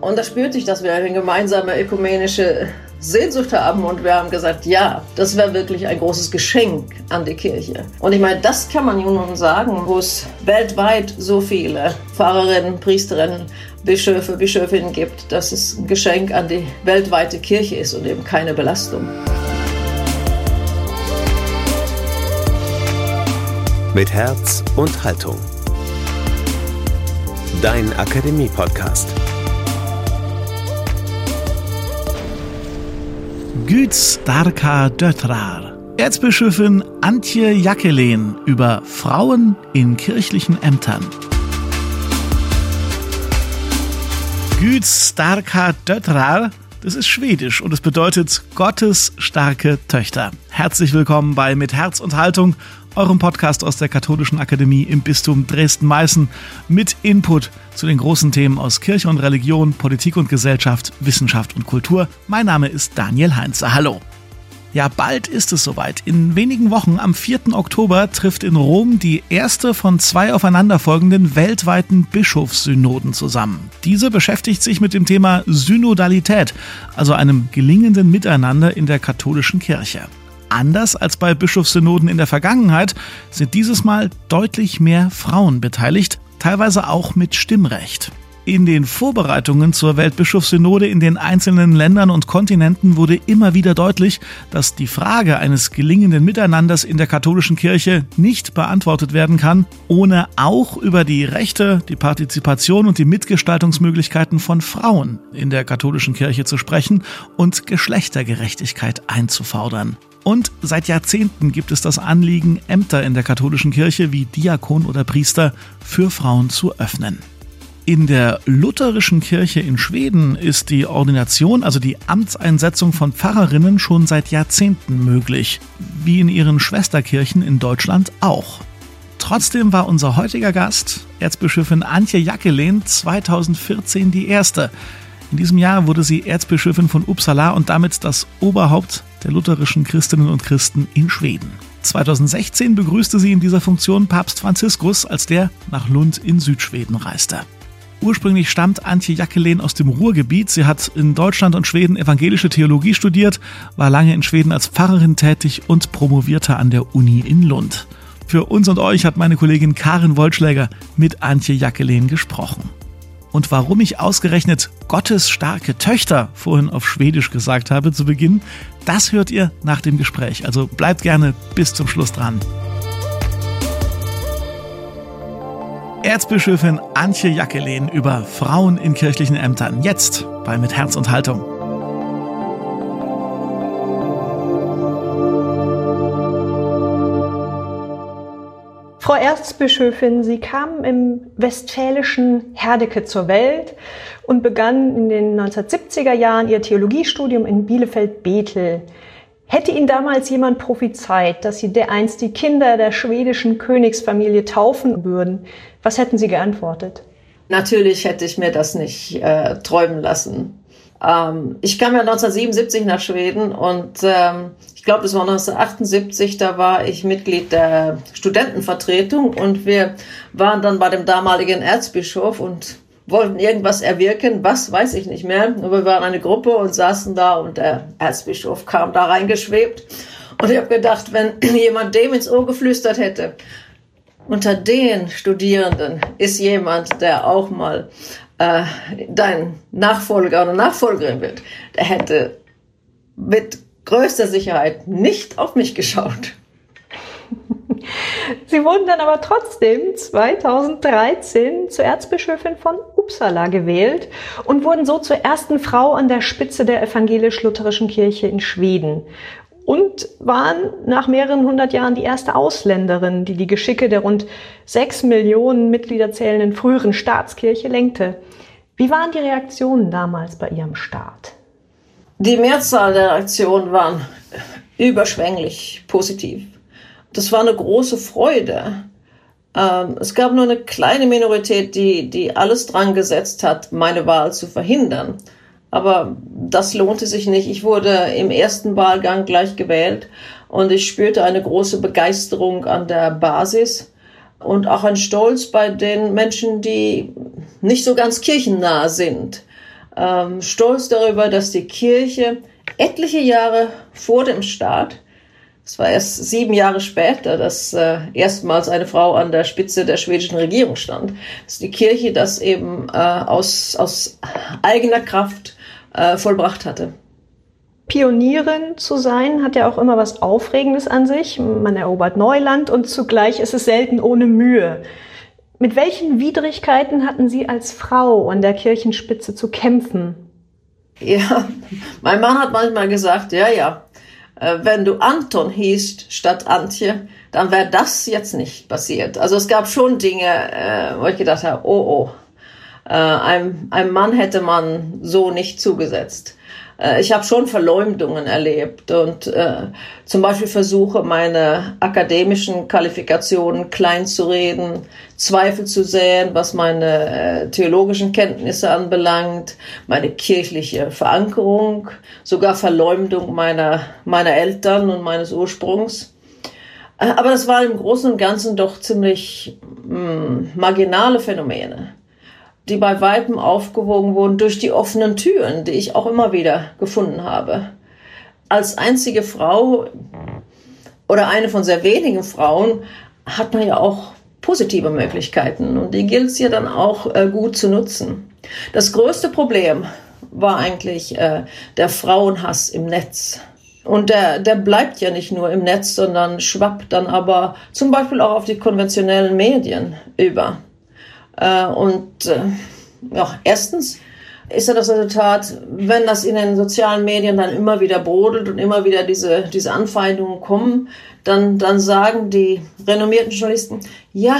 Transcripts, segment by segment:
Und da spürte ich, dass wir eine gemeinsame ökumenische Sehnsucht haben und wir haben gesagt, ja, das wäre wirklich ein großes Geschenk an die Kirche. Und ich meine, das kann man nun sagen, wo es weltweit so viele Pfarrerinnen, Priesterinnen, Bischöfe, Bischöfinnen gibt, dass es ein Geschenk an die weltweite Kirche ist und eben keine Belastung. Mit Herz und Haltung. Dein Akademie-Podcast. Gud starka döttrar. Erzbischöfin Antje Jackelin über Frauen in kirchlichen Ämtern. Gud starka döttrar, das ist Schwedisch und es bedeutet Gottes starke Töchter. Herzlich willkommen bei Mit Herz und Haltung, eurem Podcast aus der Katholischen Akademie im Bistum Dresden-Meißen mit Input zu den großen Themen aus Kirche und Religion, Politik und Gesellschaft, Wissenschaft und Kultur. Mein Name ist Daniel Heinze. Hallo. Ja, bald ist es soweit. In wenigen Wochen, am 4. Oktober, trifft in Rom die erste von zwei aufeinanderfolgenden weltweiten Bischofssynoden zusammen. Diese beschäftigt sich mit dem Thema Synodalität, also einem gelingenden Miteinander in der katholischen Kirche. Anders als bei Bischofssynoden in der Vergangenheit sind dieses Mal deutlich mehr Frauen beteiligt, teilweise auch mit Stimmrecht. In den Vorbereitungen zur Weltbischofssynode in den einzelnen Ländern und Kontinenten wurde immer wieder deutlich, dass die Frage eines gelingenden Miteinanders in der katholischen Kirche nicht beantwortet werden kann, ohne auch über die Rechte, die Partizipation und die Mitgestaltungsmöglichkeiten von Frauen in der katholischen Kirche zu sprechen und Geschlechtergerechtigkeit einzufordern. Und seit Jahrzehnten gibt es das Anliegen, Ämter in der katholischen Kirche wie Diakon oder Priester für Frauen zu öffnen. In der lutherischen Kirche in Schweden ist die Ordination, also die Amtseinsetzung von Pfarrerinnen schon seit Jahrzehnten möglich, wie in ihren Schwesterkirchen in Deutschland auch. Trotzdem war unser heutiger Gast, Erzbischöfin Antje Jackelin, 2014 die erste. In diesem Jahr wurde sie Erzbischöfin von Uppsala und damit das Oberhaupt der lutherischen Christinnen und Christen in Schweden. 2016 begrüßte sie in dieser Funktion Papst Franziskus, als der nach Lund in Südschweden reiste. Ursprünglich stammt Antje Jackelin aus dem Ruhrgebiet. Sie hat in Deutschland und Schweden evangelische Theologie studiert, war lange in Schweden als Pfarrerin tätig und promovierte an der Uni in Lund. Für uns und euch hat meine Kollegin Karin Wollschläger mit Antje Jackelin gesprochen. Und warum ich ausgerechnet Gottes starke Töchter vorhin auf Schwedisch gesagt habe zu Beginn, das hört ihr nach dem Gespräch. Also bleibt gerne bis zum Schluss dran. Erzbischöfin Antje Jackelin über Frauen in kirchlichen Ämtern. Jetzt bei Mit Herz und Haltung. Erzbischöfin, Sie kamen im westfälischen Herdecke zur Welt und begannen in den 1970er Jahren Ihr Theologiestudium in Bielefeld-Bethel. Hätte Ihnen damals jemand prophezeit, dass Sie dereinst die Kinder der schwedischen Königsfamilie taufen würden, was hätten Sie geantwortet? Natürlich hätte ich mir das nicht äh, träumen lassen. Ähm, ich kam ja 1977 nach Schweden und ähm, ich glaube, es war 1978, da war ich Mitglied der Studentenvertretung und wir waren dann bei dem damaligen Erzbischof und wollten irgendwas erwirken, was weiß ich nicht mehr. Aber wir waren eine Gruppe und saßen da und der Erzbischof kam da reingeschwebt. Und ich habe gedacht, wenn jemand dem ins Ohr geflüstert hätte, unter den Studierenden ist jemand, der auch mal äh, dein Nachfolger oder Nachfolgerin wird, der hätte mit größter Sicherheit nicht auf mich geschaut. Sie wurden dann aber trotzdem 2013 zur Erzbischöfin von Uppsala gewählt und wurden so zur ersten Frau an der Spitze der evangelisch-lutherischen Kirche in Schweden und waren nach mehreren hundert Jahren die erste Ausländerin, die die Geschicke der rund sechs Millionen Mitglieder zählenden früheren Staatskirche lenkte. Wie waren die Reaktionen damals bei ihrem Staat? Die Mehrzahl der Reaktionen waren überschwänglich positiv. Das war eine große Freude. Ähm, es gab nur eine kleine Minorität, die, die alles dran gesetzt hat, meine Wahl zu verhindern. Aber das lohnte sich nicht. Ich wurde im ersten Wahlgang gleich gewählt und ich spürte eine große Begeisterung an der Basis und auch ein Stolz bei den Menschen, die nicht so ganz kirchennah sind. ähm, stolz darüber, dass die Kirche etliche Jahre vor dem Staat, es war erst sieben Jahre später, dass äh, erstmals eine Frau an der Spitze der schwedischen Regierung stand, dass die Kirche das eben äh, aus, aus eigener Kraft äh, vollbracht hatte. Pionierin zu sein hat ja auch immer was Aufregendes an sich. Man erobert Neuland und zugleich ist es selten ohne Mühe. Mit welchen Widrigkeiten hatten Sie als Frau an der Kirchenspitze zu kämpfen? Ja, mein Mann hat manchmal gesagt, ja, ja, äh, wenn du Anton hießt statt Antje, dann wäre das jetzt nicht passiert. Also es gab schon Dinge, äh, wo ich gedacht habe, oh, oh, äh, einem, einem Mann hätte man so nicht zugesetzt äh, ich habe schon Verleumdungen erlebt und äh, zum Beispiel Versuche, meine akademischen Qualifikationen klein zu reden, Zweifel zu säen, was meine äh, theologischen Kenntnisse anbelangt, meine kirchliche Verankerung, sogar Verleumdung meiner, meiner Eltern und meines Ursprungs. Äh, aber das waren im Großen und Ganzen doch ziemlich mh, hm, marginale Phänomene die bei Weitem aufgewogen wurden durch die offenen Türen, die ich auch immer wieder gefunden habe. Als einzige Frau oder eine von sehr wenigen Frauen hat man ja auch positive Möglichkeiten und die gilt es ja dann auch äh, gut zu nutzen. Das größte Problem war eigentlich äh, der Frauenhass im Netz. Und der, der bleibt ja nicht nur im Netz, sondern schwappt dann aber zum Beispiel auch auf die konventionellen Medien über. Äh, und äh, ja, erstens ist ja das Resultat, wenn das in den sozialen Medien dann immer wieder brodelt und immer wieder diese, diese Anfeindungen kommen, dann, dann sagen die renommierten Journalisten, ja,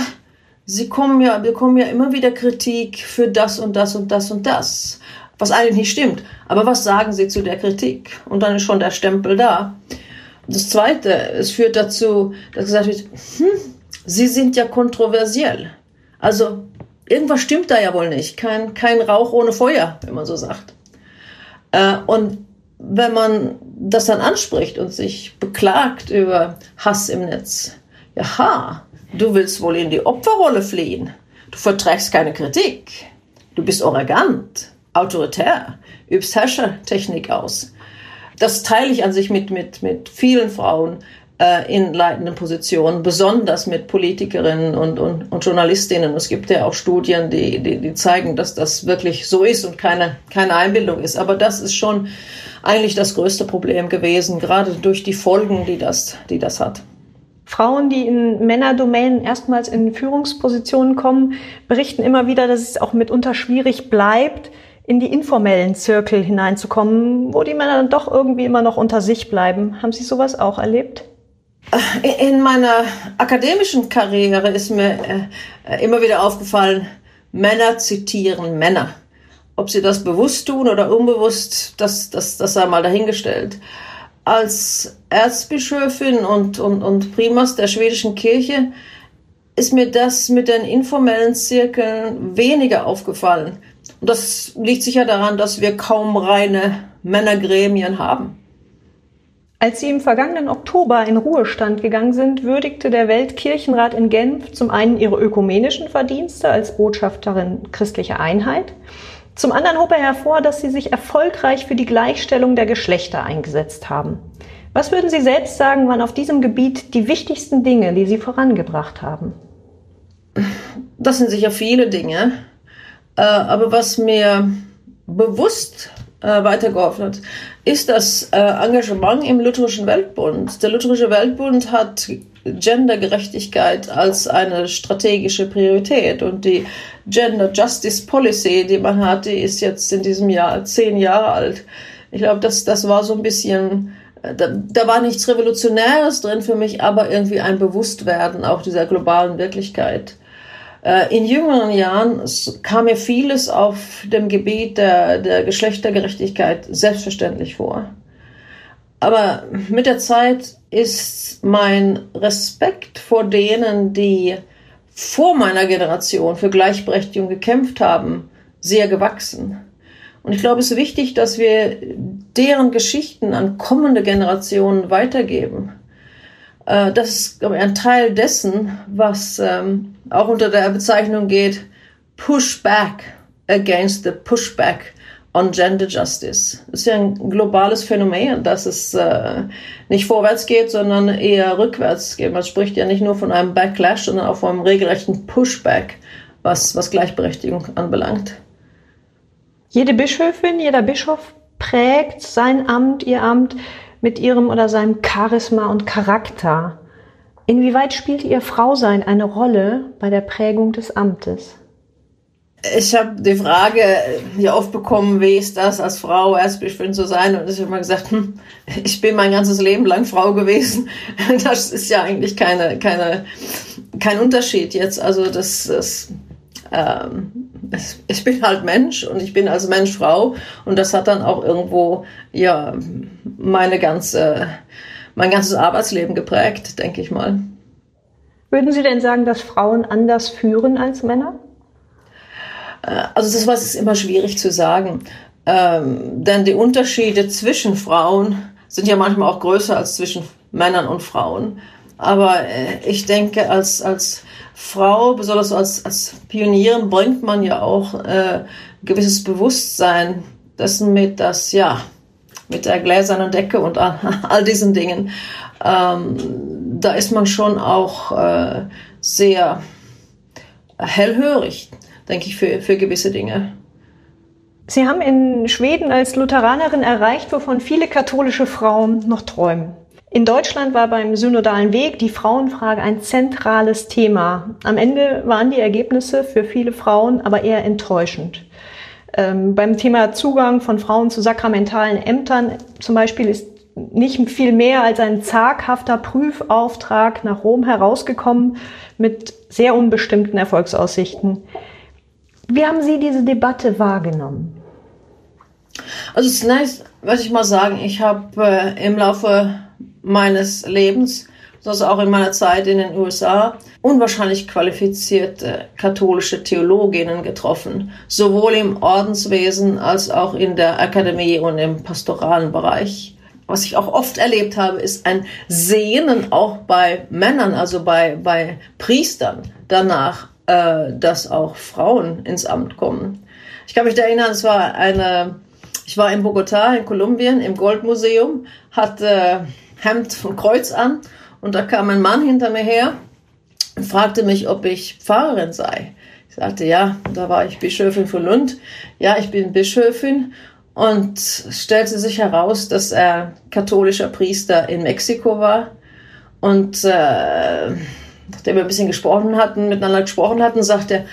sie kommen ja, bekommen ja immer wieder Kritik für das und das und das und das. Was eigentlich nicht stimmt. Aber was sagen sie zu der Kritik? Und dann ist schon der Stempel da. Das zweite, es führt dazu, dass gesagt wird, hm, sie sind ja kontroversiell. Also irgendwas stimmt da ja wohl nicht. Kein, kein Rauch ohne Feuer, wenn man so sagt. Äh, und wenn man das dann anspricht und sich beklagt über Hass im Netz, jaha, du willst wohl in die Opferrolle fliehen. Du verträgst keine Kritik. Du bist arrogant, autoritär, übst Herrschertechnik aus. Das teile ich an sich mit, mit, mit vielen Frauen, äh, in leitenden Positionen, besonders mit Politikerinnen und, und, und Journalistinnen. Es gibt ja auch Studien, die, die, die zeigen, dass das wirklich so ist und keine, keine Einbildung ist. Aber das ist schon eigentlich das größte Problem gewesen, gerade durch die Folgen, die das, die das hat. Frauen, die in Männerdomänen erstmals in Führungspositionen kommen, berichten immer wieder, dass es auch mitunter schwierig bleibt, in die informellen Zirkel hineinzukommen, wo die Männer dann doch irgendwie immer noch unter sich bleiben. Haben Sie sowas auch erlebt? In meiner akademischen Karriere ist mir äh, immer wieder aufgefallen, Männer zitieren Männer. Ob sie das bewusst tun oder unbewusst, das, das, das sei mal dahingestellt. Als Erzbischöfin und, und, und Primas der schwedischen Kirche ist mir das mit den informellen Zirkeln weniger aufgefallen. Und das liegt sicher daran, dass wir kaum reine Männergremien haben. Als Sie im vergangenen Oktober in Ruhestand gegangen sind, würdigte der Weltkirchenrat in Genf zum einen Ihre ökumenischen Verdienste als Botschafterin christlicher Einheit, zum anderen hob er hervor, dass Sie sich erfolgreich für die Gleichstellung der Geschlechter eingesetzt haben. Was würden Sie selbst sagen, waren auf diesem Gebiet die wichtigsten Dinge, die Sie vorangebracht haben? Das sind sicher viele Dinge. Äh, aber was mir bewusst äh, weitergeholfen hat, ist das äh, Engagement im Lutherischen Weltbund. Der Lutherische Weltbund hat Gendergerechtigkeit als eine strategische Priorität und die Gender Justice Policy, die man hat, die ist jetzt in diesem Jahr zehn Jahre alt. Ich glaube, das, das war so ein bisschen, äh, da, da war nichts Revolutionäres drin für mich, aber irgendwie ein Bewusstwerden auch dieser globalen Wirklichkeit. Äh, in jüngeren Jahren kam mir vieles auf dem Gebiet der, der Geschlechtergerechtigkeit selbstverständlich vor. Aber mit der Zeit ist mein Respekt vor denen, die vor meiner Generation für Gleichberechtigung gekämpft haben, sehr gewachsen. Und ich glaube, es ist wichtig, dass wir deren Geschichten an kommende Generationen weitergeben. Äh, das ist glaube ich, ein Teil dessen, was ähm, auch unter der Bezeichnung geht, Pushback against the Pushback on Gender Justice. Das ist ja ein globales Phänomen, dass es äh, nicht vorwärts geht, sondern eher rückwärts geht. Man spricht ja nicht nur von einem Backlash, sondern auch von einem regelrechten Pushback, was, was Gleichberechtigung anbelangt. Jede Bischöfin, jeder Bischof prägt sein Amt, ihr Amt mit ihrem oder seinem Charisma und Charakter. Inwieweit spielt ihr Frausein eine Rolle bei der Prägung des Amtes? Ich habe die Frage hier oft bekommen, wie ist das als Frau Erzbischöfin zu sein? Und ich habe immer gesagt, hm, ich bin mein ganzes Leben lang Frau gewesen. Das ist ja eigentlich keine, keine, kein Unterschied jetzt. Also das, das ähm, ich bin halt Mensch und ich bin als Mensch Frau und das hat dann auch irgendwo ja meine ganze mein ganzes Arbeitsleben geprägt, denke ich mal. Würden Sie denn sagen, dass Frauen anders führen als Männer? Äh, also das was ist immer schwierig zu sagen, ähm, denn die Unterschiede zwischen Frauen sind ja manchmal auch größer als zwischen Männern und Frauen. Aber äh, ich denke, als, als Frau, besonders als, als Pionierin, bringt man ja auch äh, gewisses Bewusstsein dessen mit, dass ja, mit der gläsernen Decke und all, all diesen Dingen, ähm, da ist man schon auch äh, sehr hellhörig denke ich, für, für gewisse Dinge. Sie haben in Schweden als Lutheranerin erreicht, wovon viele katholische Frauen noch träumen. In Deutschland war beim synodalen Weg die Frauenfrage ein zentrales Thema. Am Ende waren die Ergebnisse für viele Frauen aber eher enttäuschend. Ähm, beim Thema Zugang von Frauen zu sakramentalen Ämtern zum Beispiel ist nicht viel mehr als ein zaghafter Prüfauftrag nach Rom herausgekommen mit sehr unbestimmten Erfolgsaussichten. Wie haben Sie diese Debatte wahrgenommen? Also zunächst würde ich mal sagen, ich habe äh, im Laufe meines Lebens, also auch in meiner Zeit in den USA, unwahrscheinlich qualifizierte katholische Theologinnen getroffen, sowohl im Ordenswesen als auch in der Akademie und im pastoralen Bereich. Was ich auch oft erlebt habe, ist ein Sehnen auch bei Männern, also bei, bei Priestern danach, äh, dass auch Frauen ins Amt kommen. Ich kann mich da erinnern, es war eine, ich war in Bogotá in Kolumbien im Goldmuseum, hatte Hemd von Kreuz an und da kam ein Mann hinter mir her und fragte mich, ob ich Pfarrerin sei. Ich sagte, ja, da war ich Bischöfin von Lund. Ja, ich bin Bischöfin und stellte sich heraus, dass er katholischer Priester in Mexiko war und äh, nachdem wir ein bisschen gesprochen hatten, miteinander gesprochen hatten, sagte er,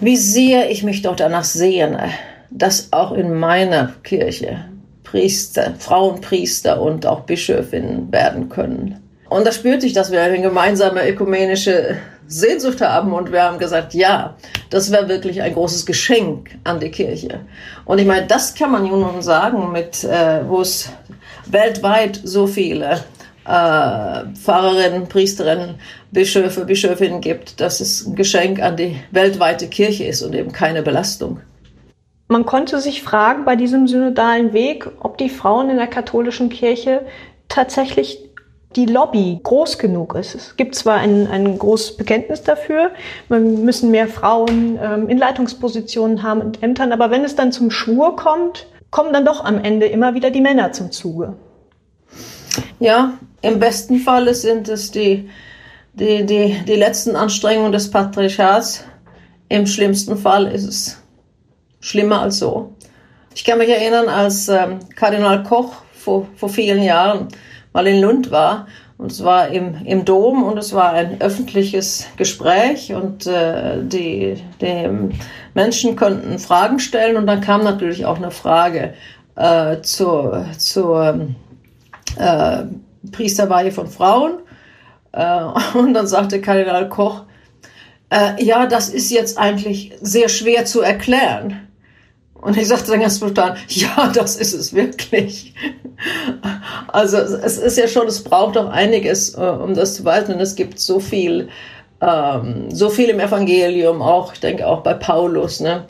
wie sehr ich mich doch danach sehne, dass auch in meiner Kirche Priester, Frauenpriester und auch Bischöfinnen werden können. Und da spürte ich, dass wir eine gemeinsame ökumenische Sehnsucht haben und wir haben gesagt, ja, das wäre wirklich ein großes Geschenk an die Kirche. Und ich meine, das kann man nun sagen, mit äh, wo es weltweit so viele äh, Pfarrerinnen, Priesterinnen, Bischöfe, Bischöfinnen gibt, dass es ein Geschenk an die weltweite Kirche ist und eben keine Belastung. Man konnte sich fragen bei diesem synodalen Weg, ob die Frauen in der katholischen Kirche tatsächlich die Lobby groß genug ist. Es gibt zwar ein, ein großes Bekenntnis dafür, wir müssen mehr Frauen ähm, in Leitungspositionen haben und Ämtern, aber wenn es dann zum Schwur kommt, kommen dann doch am Ende immer wieder die Männer zum Zuge. Ja, im besten Falle sind es die, die, die, die letzten Anstrengungen des Patriarchats. Im schlimmsten Fall ist es schlimmer als so. Ich kann mich erinnern, als ähm, Kardinal Koch vor, vor vielen Jahren mal in Lund war und es war im, im Dom und es war ein öffentliches Gespräch und äh, die, die Menschen konnten Fragen stellen und dann kam natürlich auch eine Frage äh, zur, zur äh, Priesterweihe von Frauen. Äh, und dann sagte Kardinal Koch, äh, ja, das ist jetzt eigentlich sehr schwer zu erklären. Und ich sagte dann ganz spontan, ja, das ist es wirklich. Also es ist ja schon, es braucht auch einiges, äh, um das zu weisen. Und es gibt so viel ähm, so viel im Evangelium, auch, ich denke auch bei Paulus, ne?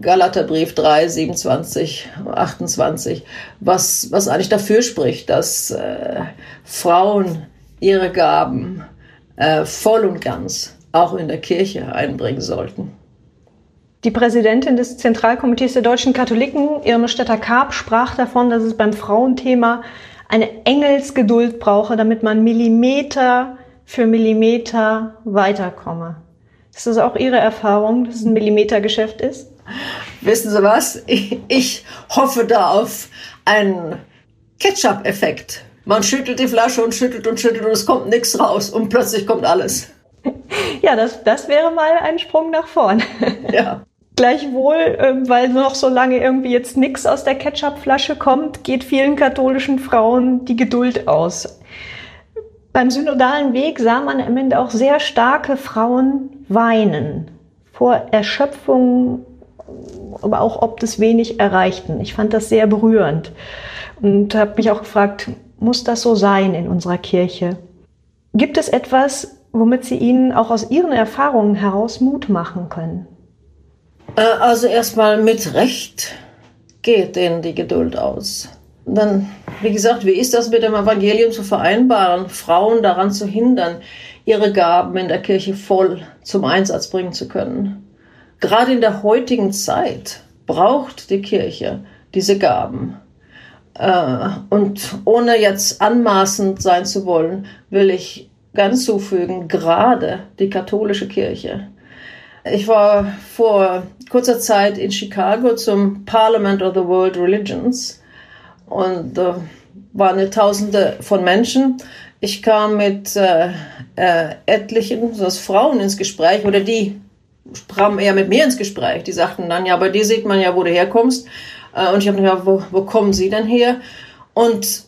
Galaterbrief 3, 27, 28, was, was eigentlich dafür spricht, dass äh, Frauen ihre Gaben äh, voll und ganz auch in der Kirche einbringen sollten. Die Präsidentin des Zentralkomitees der deutschen Katholiken, Irme Stetter-Karp, sprach davon, dass es beim Frauenthema eine Engelsgeduld brauche, damit man Millimeter für Millimeter weiterkomme. Ist das auch Ihre Erfahrung, dass es ein Millimetergeschäft ist? Wissen Sie was? Ich, ich hoffe da auf einen Ketchup-Effekt. Man schüttelt die Flasche und schüttelt und schüttelt und es kommt nichts raus und plötzlich kommt alles. Ja, das, das wäre mal ein Sprung nach vorn. Ja. Gleichwohl, ähm, weil noch so lange irgendwie jetzt nichts aus der Ketchupflasche kommt, geht vielen katholischen Frauen die Geduld aus. Beim synodalen Weg sah man am Ende auch sehr starke Frauen weinen vor Erschöpfung, aber auch ob das wenig erreichten. Ich fand das sehr berührend und habe mich auch gefragt, muss das so sein in unserer Kirche? Gibt es etwas, womit Sie ihnen auch aus Ihren Erfahrungen heraus Mut machen können? Äh, also erstmal mit Recht geht denen die Geduld aus. Dann, wie gesagt, wie ist das mit dem Evangelium zu vereinbaren, Frauen daran zu hindern, ihre Gaben in der Kirche voll zum Einsatz bringen zu können? Gerade in der heutigen Zeit braucht die Kirche diese Gaben. Äh, und ohne jetzt anmaßend sein zu wollen, will ich ganz zufügen, gerade die katholische Kirche. Ich war vor kurzer Zeit in Chicago zum Parliament of the World Religions und da waren Tausende von Menschen. Ich kam mit äh, äh, etlichen so Frauen ins Gespräch oder die sprachen eher mit mir ins Gespräch. Die sagten dann, ja, bei dir sieht man ja, wo du herkommst. Äh, und ich habe gedacht, wo, wo kommen sie denn her? Und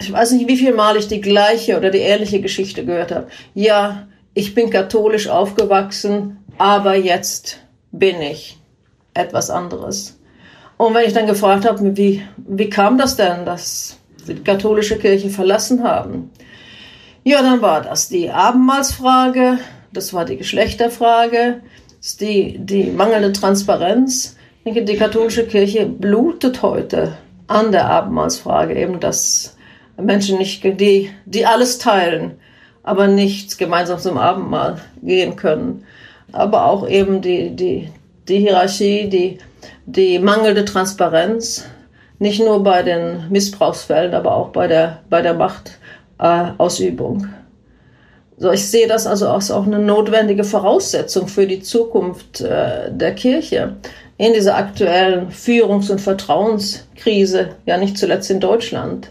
ich weiß nicht, wie viel Mal ich die gleiche oder die ähnliche Geschichte gehört habe. Ja, ich bin katholisch aufgewachsen, aber jetzt bin ich etwas anderes. Und wenn ich dann gefragt habe, wie, wie kam das denn, dass sie die katholische Kirche verlassen haben? Ja, dann war das die Abendmahlsfrage, das war die Geschlechterfrage, die, die mangelnde Transparenz. Ich denke, die katholische Kirche blutet heute an der Abendmahlsfrage, eben dass Menschen nicht, die, die alles teilen, aber nicht gemeinsam zum Abendmahl gehen können. Aber auch eben die, die, die Hierarchie, die, die mangelnde Transparenz, nicht nur bei den Missbrauchsfällen, aber auch bei der, bei der Machtausübung. Äh, so, ich sehe das also als auch eine notwendige Voraussetzung für die Zukunft äh, der Kirche in dieser aktuellen Führungs- und Vertrauenskrise, ja nicht zuletzt in Deutschland.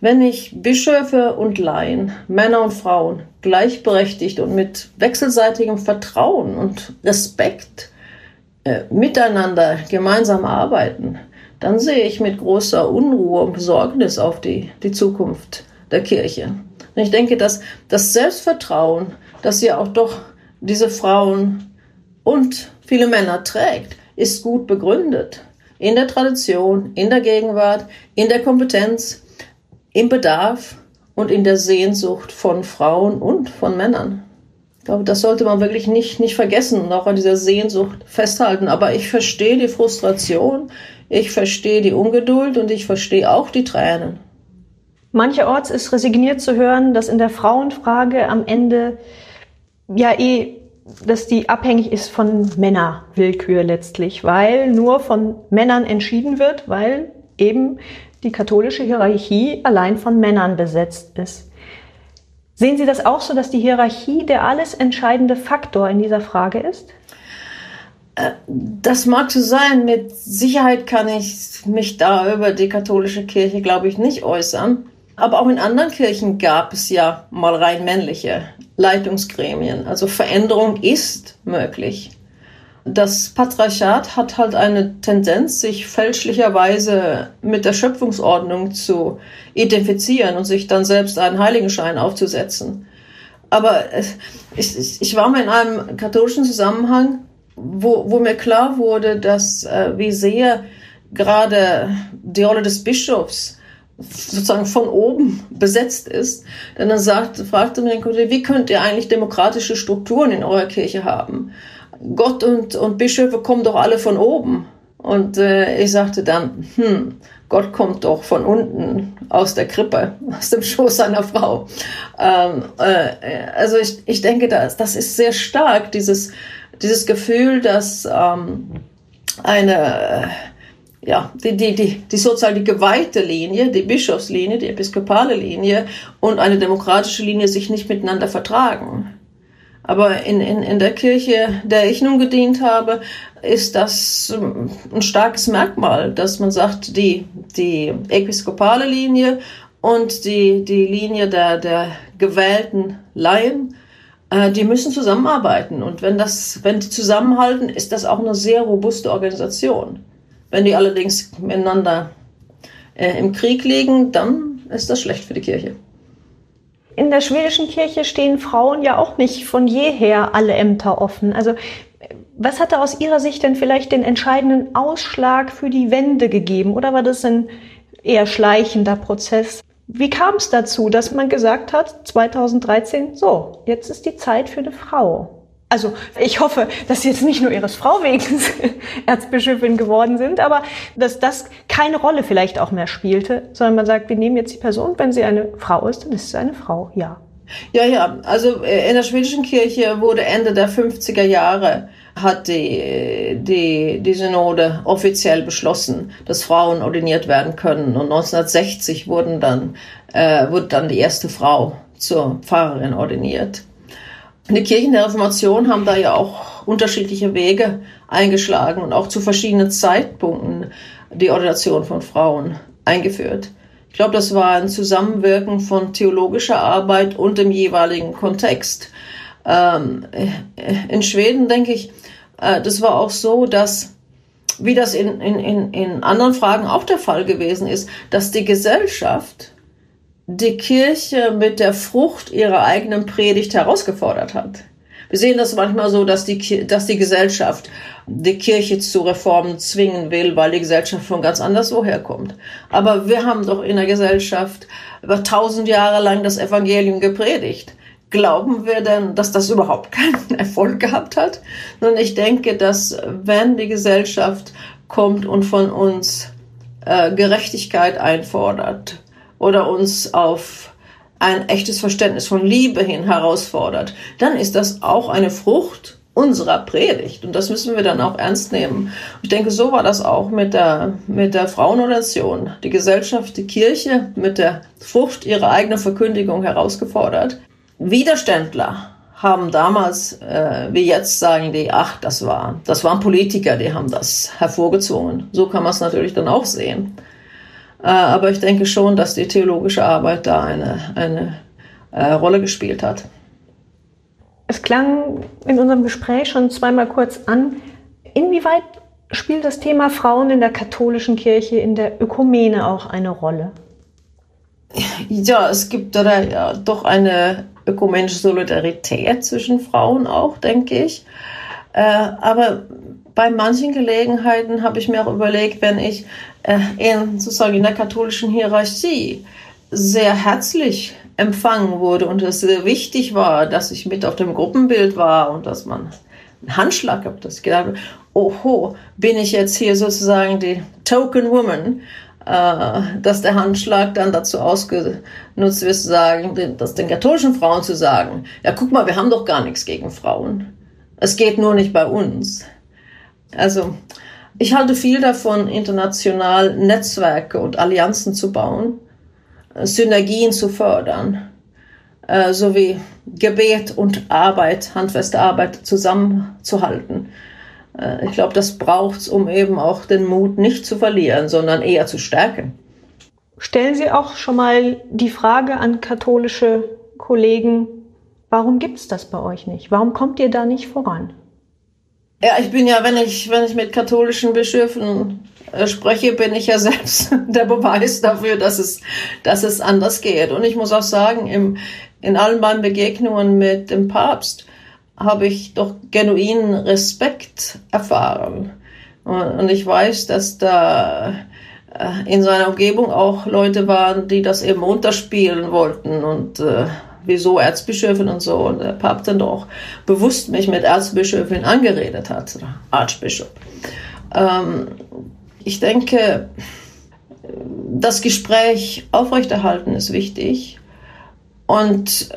Wenn ich Bischöfe und Laien, Männer und Frauen gleichberechtigt und mit wechselseitigem Vertrauen und Respekt äh, miteinander gemeinsam arbeiten, dann sehe ich mit großer Unruhe und Besorgnis auf die, die Zukunft der Kirche. Und ich denke, dass das Selbstvertrauen, das ja auch doch diese Frauen und viele Männer trägt, ist gut begründet. In der Tradition, in der Gegenwart, in der Kompetenz, im Bedarf und in der Sehnsucht von Frauen und von Männern. Ich glaube, das sollte man wirklich nicht, nicht vergessen und auch an dieser Sehnsucht festhalten. Aber ich verstehe die Frustration, ich verstehe die Ungeduld und ich verstehe auch die Tränen. Mancherorts ist resigniert zu hören, dass in der Frauenfrage am Ende ja eh, dass die abhängig ist von Männerwillkür letztlich, weil nur von Männern entschieden wird, weil eben die katholische Hierarchie allein von Männern besetzt ist. Sehen Sie das auch so, dass die Hierarchie der alles entscheidende Faktor in dieser Frage ist? Äh, das mag so sein. Mit Sicherheit kann ich mich da über die katholische Kirche, glaube ich, nicht äußern. Aber auch in anderen Kirchen gab es ja mal rein männliche Leitungsgremien. Also Veränderung ist möglich. Das Patriarchat hat halt eine Tendenz, sich fälschlicherweise mit der Schöpfungsordnung zu identifizieren und sich dann selbst einen Heiligenschein aufzusetzen. Aber ich, ich war mal in einem katholischen Zusammenhang, wo, wo mir klar wurde, dass äh, wie sehr gerade die Rolle des Bischofs sozusagen von oben besetzt ist. Denn dann sagt, fragte mir wie könnt ihr eigentlich demokratische Strukturen in eurer Kirche haben? Gott und, und Bischöfe kommen doch alle von oben. Und äh, ich sagte dann, hm, Gott kommt doch von unten aus der Krippe, aus dem Schoß seiner Frau. Ähm, äh, also ich, ich denke, das, das ist sehr stark, dieses dieses Gefühl, dass ähm, eine ja, die, die, die, die sozusagen die geweihte Linie, die Bischofslinie, die episkopale Linie und eine demokratische Linie sich nicht miteinander vertragen. Aber in, in, in der Kirche, der ich nun gedient habe, ist das ähm, ein starkes Merkmal, dass man sagt, die, die episkopale Linie und die, die Linie der, der gewählten Laien, äh, die müssen zusammenarbeiten. Und wenn, das, wenn die zusammenhalten, ist das auch eine sehr robuste Organisation. Wenn die allerdings miteinander äh, im Krieg liegen, dann ist das schlecht für die Kirche. In der schwedischen Kirche stehen Frauen ja auch nicht von jeher alle Ämter offen. Also was hatte aus Ihrer Sicht denn vielleicht den entscheidenden Ausschlag für die Wende gegeben? Oder war das ein eher schleichender Prozess? Wie kam es dazu, dass man gesagt hat, 2013, so, jetzt ist die Zeit für eine Frau? Also ich hoffe, dass Sie jetzt nicht nur Ihres Frau wegen Erzbischöfin geworden sind, aber dass das keine Rolle vielleicht auch mehr spielte, sondern man sagt, wir nehmen jetzt die Person, wenn sie eine Frau ist, dann ist sie eine Frau, ja. Ja, ja, also äh, in der schwedischen Kirche wurde Ende der 50er Jahre hat die, die, die Synode offiziell beschlossen, dass Frauen ordiniert werden können. Und 1960 wurden dann, äh, wurde dann die erste Frau zur Pfarrerin ordiniert. Die Kirchen der Reformation haben da ja auch unterschiedliche Wege eingeschlagen und auch zu verschiedenen Zeitpunkten die Ordination von Frauen eingeführt. Ich glaube, das war ein Zusammenwirken von theologischer Arbeit und dem jeweiligen Kontext. Ähm, in Schweden denke ich, äh, das war auch so, dass, wie das in, in, in anderen Fragen auch der Fall gewesen ist, dass die Gesellschaft die Kirche mit der Frucht ihrer eigenen Predigt herausgefordert hat. Wir sehen das manchmal so, dass die, dass die Gesellschaft die Kirche zu Reformen zwingen will, weil die Gesellschaft von ganz anders woher kommt. Aber wir haben doch in der Gesellschaft über tausend Jahre lang das Evangelium gepredigt. Glauben wir denn, dass das überhaupt keinen Erfolg gehabt hat? Und ich denke, dass wenn die Gesellschaft kommt und von uns äh, Gerechtigkeit einfordert, oder uns auf ein echtes Verständnis von Liebe hin herausfordert, dann ist das auch eine Frucht unserer Predigt. Und das müssen wir dann auch ernst nehmen. Ich denke, so war das auch mit der, mit der Frauennation. Die Gesellschaft, die Kirche mit der Frucht ihrer eigenen Verkündigung herausgefordert. Widerständler haben damals, äh, wie jetzt sagen die, ach, das war, das waren Politiker, die haben das hervorgezogen. So kann man es natürlich dann auch sehen. Äh, aber ich denke schon, dass die theologische Arbeit da eine, eine äh, Rolle gespielt hat. Es klang in unserem Gespräch schon zweimal kurz an. Inwieweit spielt das Thema Frauen in der katholischen Kirche, in der Ökumene auch eine Rolle? Ja, es gibt da ja doch eine ökumenische Solidarität zwischen Frauen auch, denke ich. Äh, aber bei manchen Gelegenheiten habe ich mir auch überlegt, wenn ich äh, in, sozusagen in der katholischen Hierarchie sehr herzlich empfangen wurde und es sehr wichtig war, dass ich mit auf dem Gruppenbild war und dass man einen Handschlag gab, dass ich gedacht habe, oho, bin ich jetzt hier sozusagen die Token Woman, äh, dass der Handschlag dann dazu ausgenutzt wird, zu sagen, das den katholischen Frauen zu sagen, ja guck mal, wir haben doch gar nichts gegen Frauen. Es geht nur nicht bei uns. Also ich halte viel davon, international Netzwerke und Allianzen zu bauen, Synergien zu fördern, äh, sowie Gebet und Arbeit, handfeste Arbeit zusammenzuhalten. Äh, ich glaube, das braucht es, um eben auch den Mut nicht zu verlieren, sondern eher zu stärken. Stellen Sie auch schon mal die Frage an katholische Kollegen, warum gibt es das bei euch nicht? Warum kommt ihr da nicht voran? Ja, ich bin ja, wenn ich, wenn ich mit katholischen Bischöfen äh, spreche, bin ich ja selbst der Beweis dafür, dass es, dass es anders geht. Und ich muss auch sagen, im, in allen meinen Begegnungen mit dem Papst habe ich doch genuinen Respekt erfahren. Und, und ich weiß, dass da äh, in seiner Umgebung auch Leute waren, die das eben unterspielen wollten und äh, wieso Erzbischöfin und so. Und der Papst dann doch bewusst mich mit Erzbischöfin angeredet hat, Archbishop. Ähm, ich denke, das Gespräch aufrechterhalten ist wichtig. Und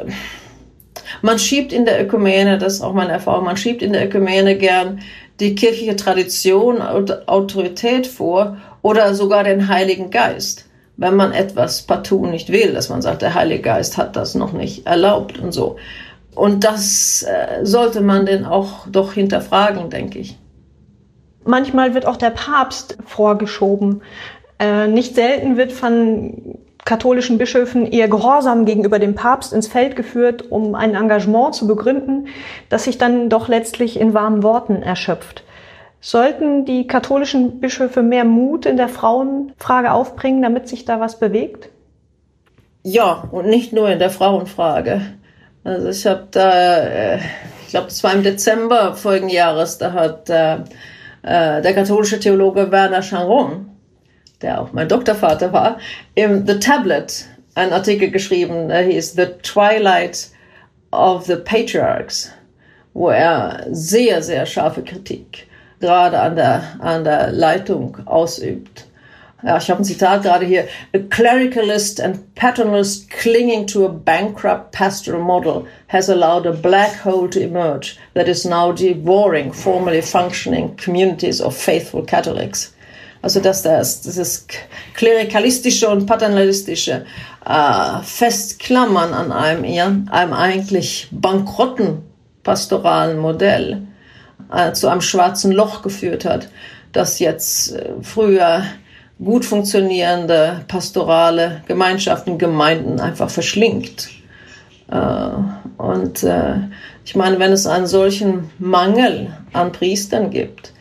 Man schiebt in der Ökumene, das ist auch meine Erfahrung, man schiebt in der Ökumene gern die kirchliche Tradition und Autorität vor oder sogar den Heiligen Geist. Wenn man etwas partout nicht will, dass man sagt, der Heilige Geist hat das noch nicht erlaubt und so. Und das äh, sollte man denn auch doch hinterfragen, denke ich. Manchmal wird auch der Papst vorgeschoben. Äh, nicht selten wird von katholischen Bischöfen ihr Gehorsam gegenüber dem Papst ins Feld geführt, um ein Engagement zu begründen, das sich dann doch letztlich in warmen Worten erschöpft. Sollten die katholischen Bischöfe mehr Mut in der Frauenfrage aufbringen, damit sich da was bewegt? Ja, und nicht nur in der Frauenfrage. Also ich habe da, äh, ich glaube, das war im Dezember vorigen Jahres, da hat äh, äh, der katholische Theologe Werner Charon der auch mein Doktorvater war, im The Tablet einen Artikel geschrieben, der hieß The Twilight of the Patriarchs, wo er sehr, sehr scharfe Kritik gerade an der, an der Leitung ausübt. Ja, ich habe ein Zitat gerade hier. A clericalist and paternalist clinging to a bankrupt pastoral model has allowed a black hole to emerge that is now devouring formerly functioning communities of faithful Catholics. Also dass das, dieses klerikalistische und paternalistische äh, Festklammern an einem, einem eigentlich bankrotten pastoralen Modell äh, zu einem schwarzen Loch geführt hat, das jetzt äh, früher gut funktionierende pastorale Gemeinschaften, Gemeinden einfach verschlingt. Äh, und ich meine, wenn es einen solchen Mangel an Priestern gibt,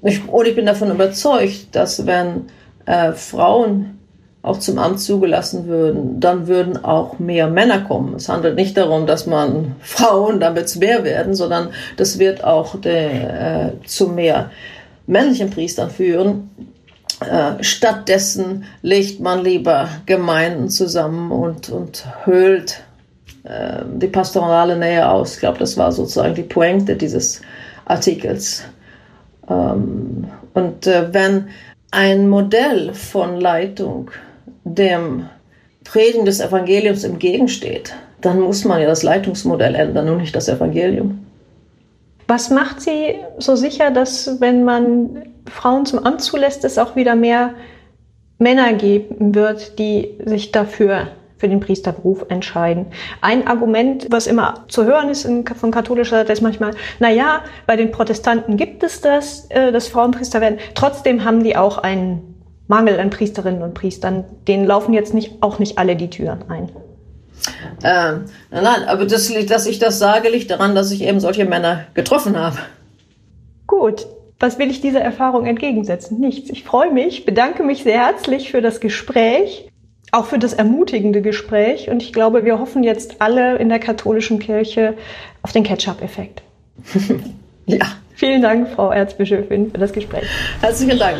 und ich bin davon überzeugt, dass wenn Frauen auch zum Amt zugelassen würden, dann würden auch mehr Männer kommen. Es handelt nicht darum, dass man Frauen, damit es mehr werden, sondern das wird auch de, äh, zu mehr männlichen Priestern führen. Äh, stattdessen legt man lieber Gemeinden zusammen und, und höhlt äh, die pastorale Nähe aus. Ich glaube, das war sozusagen die Pointe dieses Artikels. Ähm, und äh, wenn ein Modell von Leitung dem Predigen des Evangeliums entgegensteht, dann muss man ja das Leitungsmodell ändern und nicht das Evangelium. Was macht Sie so sicher, dass wenn man Frauen zum Amt zulässt, es auch wieder mehr Männer geben wird, die sich dafür für den Priesterberuf entscheiden. Ein Argument, was immer zu hören ist in, von katholischer Seite, ist manchmal, na ja, bei den Protestanten gibt es das, äh, dass Frauen Priester werden. Trotzdem haben die auch einen Mangel an Priesterinnen und Priestern. Denen laufen jetzt nicht, auch nicht alle die Türen ein. Ähm, nein, aber das, dass ich das sage, liegt daran, dass ich eben solche Männer getroffen habe. Gut, was will ich dieser Erfahrung entgegensetzen? Nichts. Ich freue mich, bedanke mich sehr herzlich für das Gespräch auch für das ermutigende Gespräch. Und ich glaube, wir hoffen jetzt alle in der katholischen Kirche auf den Ketchup-Effekt. ja. Vielen Dank, Frau Erzbischöfin, für das Gespräch. Herzlichen Dank.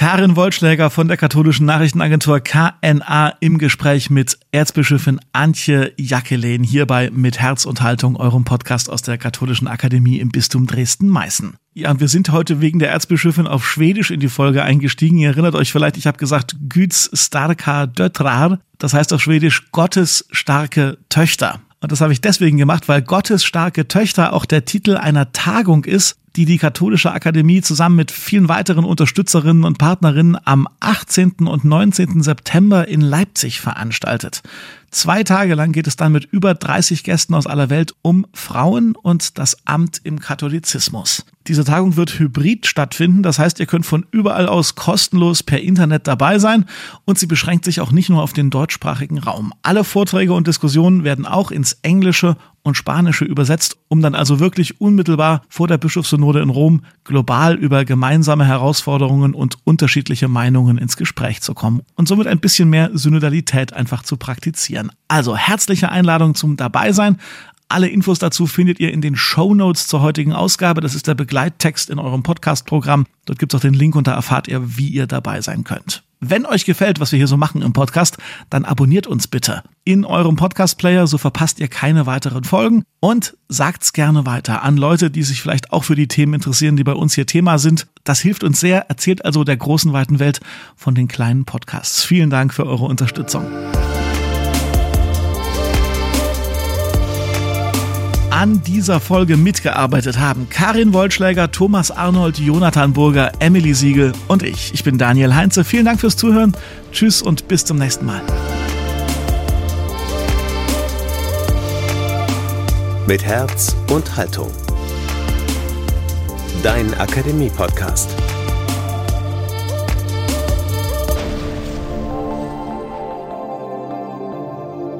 Karin Wollschläger von der katholischen Nachrichtenagentur KNA im Gespräch mit Erzbischöfin Antje Jackelin hierbei mit Herz und Haltung, eurem Podcast aus der Katholischen Akademie im Bistum Dresden-Meißen. Ja, und wir sind heute wegen der Erzbischöfin auf Schwedisch in die Folge eingestiegen. Ihr erinnert euch vielleicht, ich habe gesagt Güts starka döttrar, das heißt auf Schwedisch Gottes starke Töchter. Und das habe ich deswegen gemacht, weil Gottes starke Töchter auch der Titel einer Tagung ist, die die Katholische Akademie zusammen mit vielen weiteren Unterstützerinnen und Partnerinnen am 18. und 19. September in Leipzig veranstaltet. Zwei Tage lang geht es dann mit über 30 Gästen aus aller Welt um Frauen und das Amt im Katholizismus. Diese Tagung wird hybrid stattfinden, das heißt, ihr könnt von überall aus kostenlos per Internet dabei sein und sie beschränkt sich auch nicht nur auf den deutschsprachigen Raum. Alle Vorträge und Diskussionen werden auch ins Englische und Spanische übersetzt, um dann also wirklich unmittelbar vor der Bischofssynode in Rom global über gemeinsame Herausforderungen und unterschiedliche Meinungen ins Gespräch zu kommen und somit ein bisschen mehr Synodalität einfach zu praktizieren. Also herzliche Einladung zum Dabeisein. Alle Infos dazu findet ihr in den Show Notes zur heutigen Ausgabe. Das ist der Begleittext in eurem Podcast-Programm. Dort gibt es auch den Link und da erfahrt ihr, wie ihr dabei sein könnt. Wenn euch gefällt, was wir hier so machen im Podcast, dann abonniert uns bitte in eurem Podcast-Player, so verpasst ihr keine weiteren Folgen und sagt's gerne weiter an Leute, die sich vielleicht auch für die Themen interessieren, die bei uns hier Thema sind. Das hilft uns sehr. Erzählt also der großen, weiten Welt von den kleinen Podcasts. Vielen Dank für eure Unterstützung. An dieser Folge mitgearbeitet haben Karin Wollschläger, Thomas Arnold, Jonathan Burger, Emily Siegel und ich. Ich bin Daniel Heinze. Vielen Dank fürs Zuhören. Tschüss und bis zum nächsten Mal. Mit Herz und Haltung. Dein Akademie-Podcast.